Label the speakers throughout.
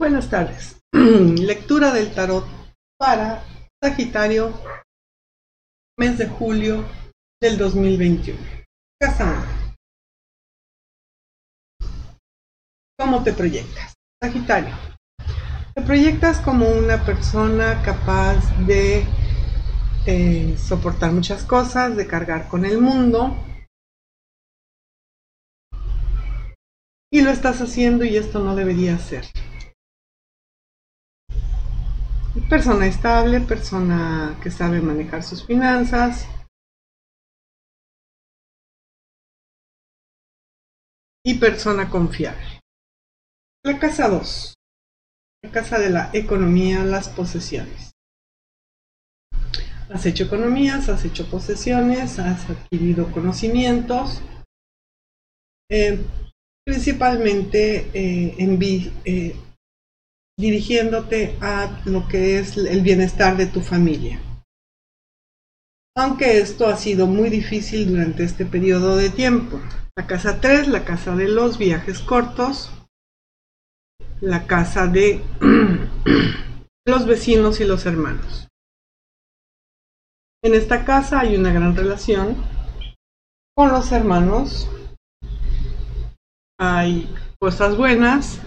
Speaker 1: Buenas tardes. Lectura del tarot para Sagitario, mes de julio del 2021. Casa 1. ¿Cómo te proyectas? Sagitario. Te proyectas como una persona capaz de eh, soportar muchas cosas, de cargar con el mundo. Y lo estás haciendo y esto no debería ser. Persona estable, persona que sabe manejar sus finanzas. Y persona confiable. La casa 2. La casa de la economía, las posesiones. Has hecho economías, has hecho posesiones, has adquirido conocimientos. Eh, principalmente eh, en, eh, dirigiéndote a lo que es el bienestar de tu familia. Aunque esto ha sido muy difícil durante este periodo de tiempo. La casa 3, la casa de los viajes cortos, la casa de los vecinos y los hermanos. En esta casa hay una gran relación con los hermanos. Hay cosas buenas,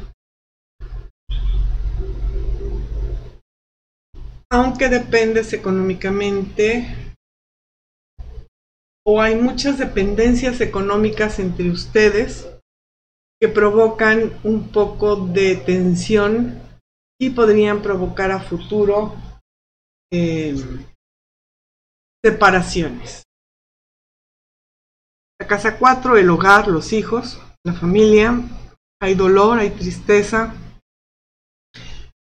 Speaker 1: aunque dependes económicamente o hay muchas dependencias económicas entre ustedes que provocan un poco de tensión y podrían provocar a futuro em, separaciones. La casa 4, el hogar, los hijos, la familia, hay dolor, hay tristeza,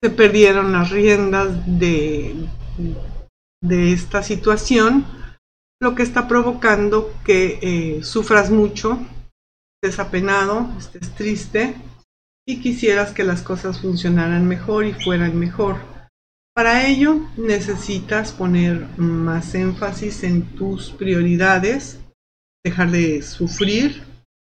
Speaker 1: se perdieron las riendas de, de esta situación, lo que está provocando que eh, sufras mucho, estés apenado, estés triste y quisieras que las cosas funcionaran mejor y fueran mejor. Para ello necesitas poner más énfasis en tus prioridades, dejar de sufrir,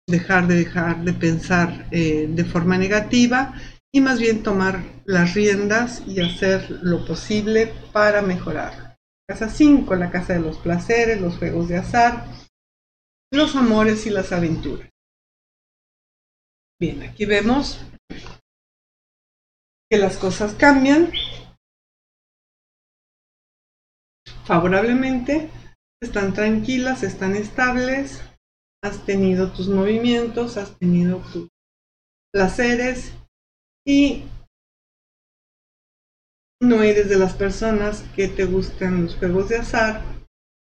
Speaker 1: dejar de dejar de pensar eh, de forma negativa y más bien tomar las riendas y hacer lo posible para mejorar. Casa 5, la casa de los placeres, los juegos de azar, los amores y las aventuras. Bien, aquí vemos que las cosas cambian favorablemente, están tranquilas, están estables, has tenido tus movimientos, has tenido tus placeres y no eres de las personas que te gustan los juegos de azar,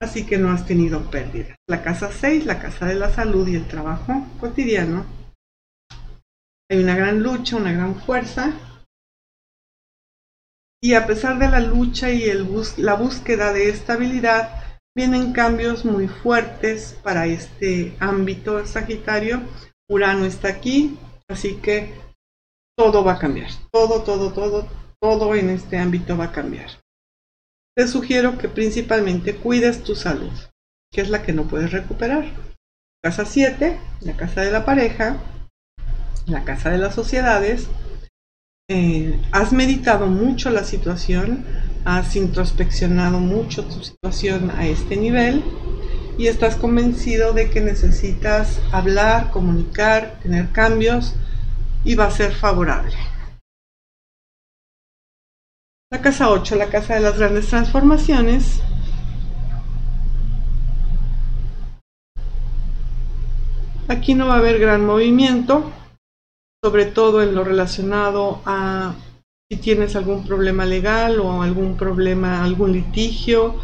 Speaker 1: así que no has tenido pérdidas. La casa 6, la casa de la salud y el trabajo cotidiano. Hay una gran lucha, una gran fuerza. Y a pesar de la lucha y el la búsqueda de estabilidad, vienen cambios muy fuertes para este ámbito Sagitario. Urano está aquí, así que todo va a cambiar. Todo, todo, todo, todo en este ámbito va a cambiar. Te sugiero que principalmente cuides tu salud, que es la que no puedes recuperar. Casa 7, la casa de la pareja, la casa de las sociedades. Eh, has meditado mucho la situación, has introspeccionado mucho tu situación a este nivel y estás convencido de que necesitas hablar, comunicar, tener cambios y va a ser favorable. La casa 8, la casa de las grandes transformaciones. Aquí no va a haber gran movimiento, sobre todo en lo relacionado a si tienes algún problema legal o algún problema, algún litigio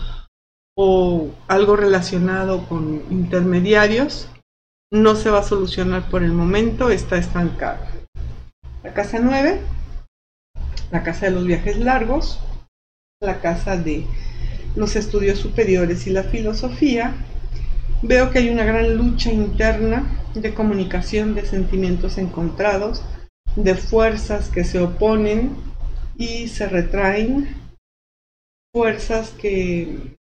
Speaker 1: o algo relacionado con intermediarios, no se va a solucionar por el momento, está estancado. La casa 9, la casa de los viajes largos, la casa de los estudios superiores y la filosofía. Veo que hay una gran lucha interna de comunicación de sentimientos encontrados, de fuerzas que se oponen y se retraen, fuerzas que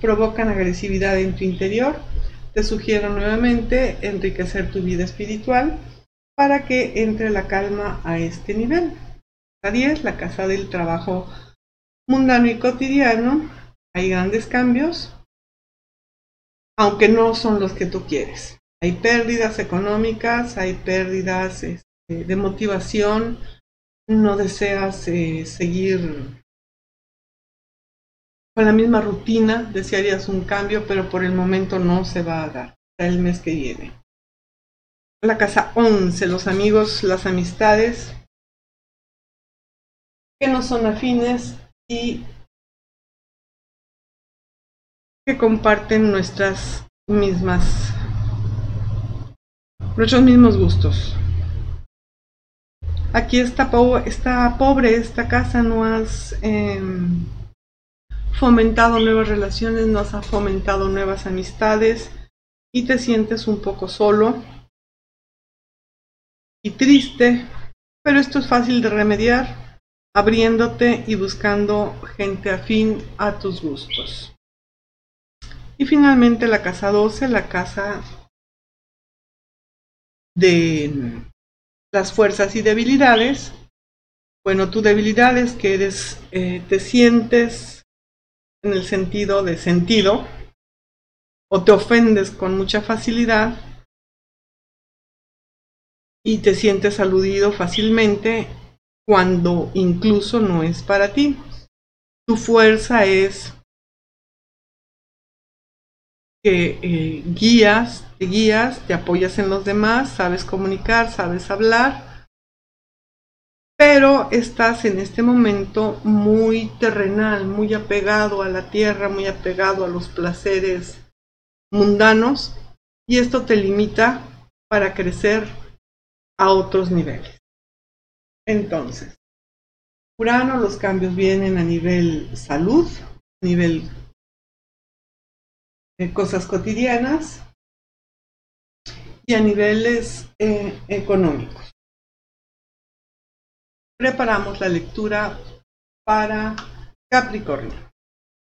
Speaker 1: provocan agresividad en tu interior. Te sugiero nuevamente enriquecer tu vida espiritual para que entre la calma a este nivel. casa 10, la casa del trabajo mundano y cotidiano. Hay grandes cambios, aunque no son los que tú quieres. Hay pérdidas económicas, hay pérdidas este, de motivación, no deseas eh, seguir con la misma rutina, desearías un cambio, pero por el momento no se va a dar, el mes que viene. La casa 11, los amigos, las amistades que no son afines y que comparten nuestras mismas nuestros mismos gustos. Aquí está, está pobre esta casa, no has em, fomentado nuevas relaciones, no has fomentado nuevas amistades y te sientes un poco solo y triste, pero esto es fácil de remediar abriéndote y buscando gente afín a tus gustos. Y finalmente la casa 12, la casa de las fuerzas y debilidades. Bueno, tu debilidad es que eres, eh, te sientes en el sentido de sentido o te ofendes con mucha facilidad y te sientes aludido fácilmente cuando incluso no es para ti. Tu fuerza es que eh, guías, te guías, te apoyas en los demás, sabes comunicar, sabes hablar, pero estás en este momento muy terrenal, muy apegado a la tierra, muy apegado a los placeres mundanos y esto te limita para crecer a otros niveles. Entonces, Urano, los cambios vienen a nivel salud, nivel cosas cotidianas y a niveles eh, económicos. Preparamos la lectura para Capricornio.